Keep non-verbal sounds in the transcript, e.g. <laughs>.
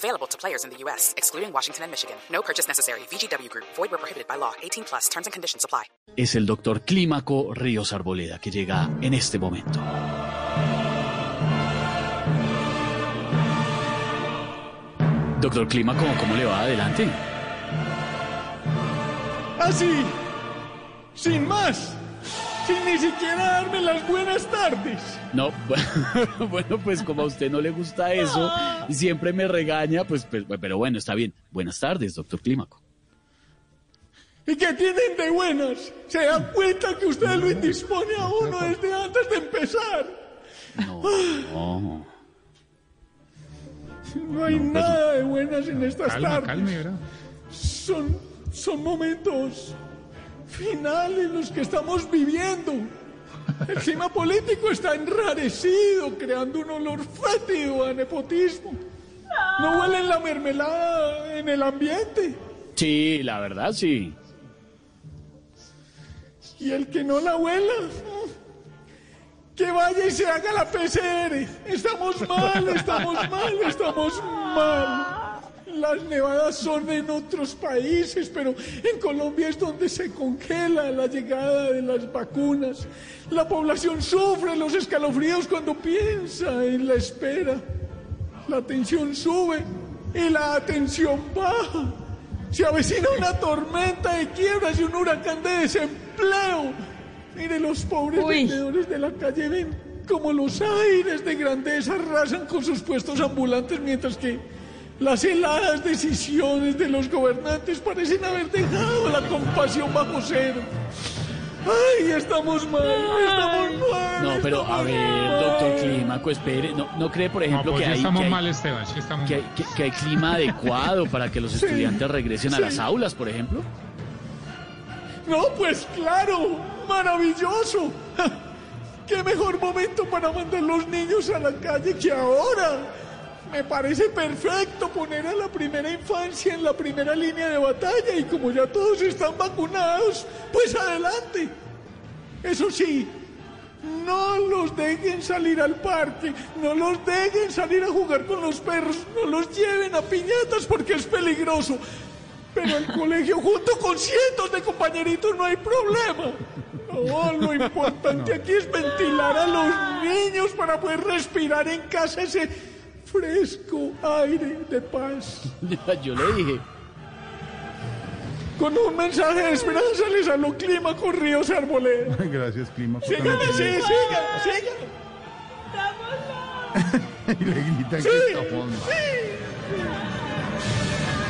Available to players in the U.S., excluding Washington and Michigan. No purchase necessary. VGW Group. Void where prohibited by law. 18 plus. Terms and conditions apply. Es el doctor Clímaco Ríos Arboleda que llega en este momento. Doctor Clímaco, ¿cómo le va? Adelante. Así, sin más, sin ni siquiera darme las buenas tardes. No, <laughs> bueno, pues como a usted no le gusta eso y siempre me regaña, pues, pues, pero bueno, está bien. Buenas tardes, doctor Clímaco. ¿Y qué tienen de buenas? ¿Se dan cuenta que usted lo indispone a uno desde antes de empezar? No, no. No hay nada de buenas en estas Calma, tardes. calme, ¿verdad? Son, son momentos finales los que estamos viviendo. El clima político está enrarecido, creando un olor fétido a nepotismo. No huele la mermelada en el ambiente. Sí, la verdad, sí. Y el que no la huela, que vaya y se haga la PCR. Estamos mal, estamos mal, estamos mal. Las nevadas son en otros países, pero en Colombia es donde se congela la llegada de las vacunas. La población sufre los escalofríos cuando piensa en la espera. La tensión sube y la atención baja. Se avecina una tormenta de quiebras y un huracán de desempleo. Mire, los pobres vendedores de la calle ven como los aires de grandeza arrasan con sus puestos ambulantes, mientras que las heladas decisiones de los gobernantes parecen haber dejado la compasión bajo cero. ¡Ay, estamos mal! ¡Estamos mal! No, pero a ver, mal! doctor Clímaco, espere. ¿No, no cree, por No, ejemplo, pues que ya hay, estamos que hay- mal, Esteban, sí estamos que hay, mal. que- que hay clima <laughs> adecuado para que los estudiantes regresen a las aulas, por ejemplo? No, pues claro, maravilloso. <laughs> Qué mejor momento para mandar los niños a la calle que ahora. Me parece perfecto poner a la primera infancia en la primera línea de batalla y como ya todos están vacunados, pues adelante. Eso sí, no los dejen salir al parque, no los dejen salir a jugar con los perros, no los lleven a piñatas porque es peligroso. Pero el colegio junto con cientos de compañeritos no hay problema. No, lo importante aquí es ventilar a los niños para poder respirar en casa ese fresco aire de paz. <laughs> Yo le dije. Con un mensaje de esperanza les habló Clima con Ríos Arboleda. <laughs> Gracias, Clima. Síganle, sí, sigan, sigan. <laughs> Y le gritan Sí, que estamos mal. sí.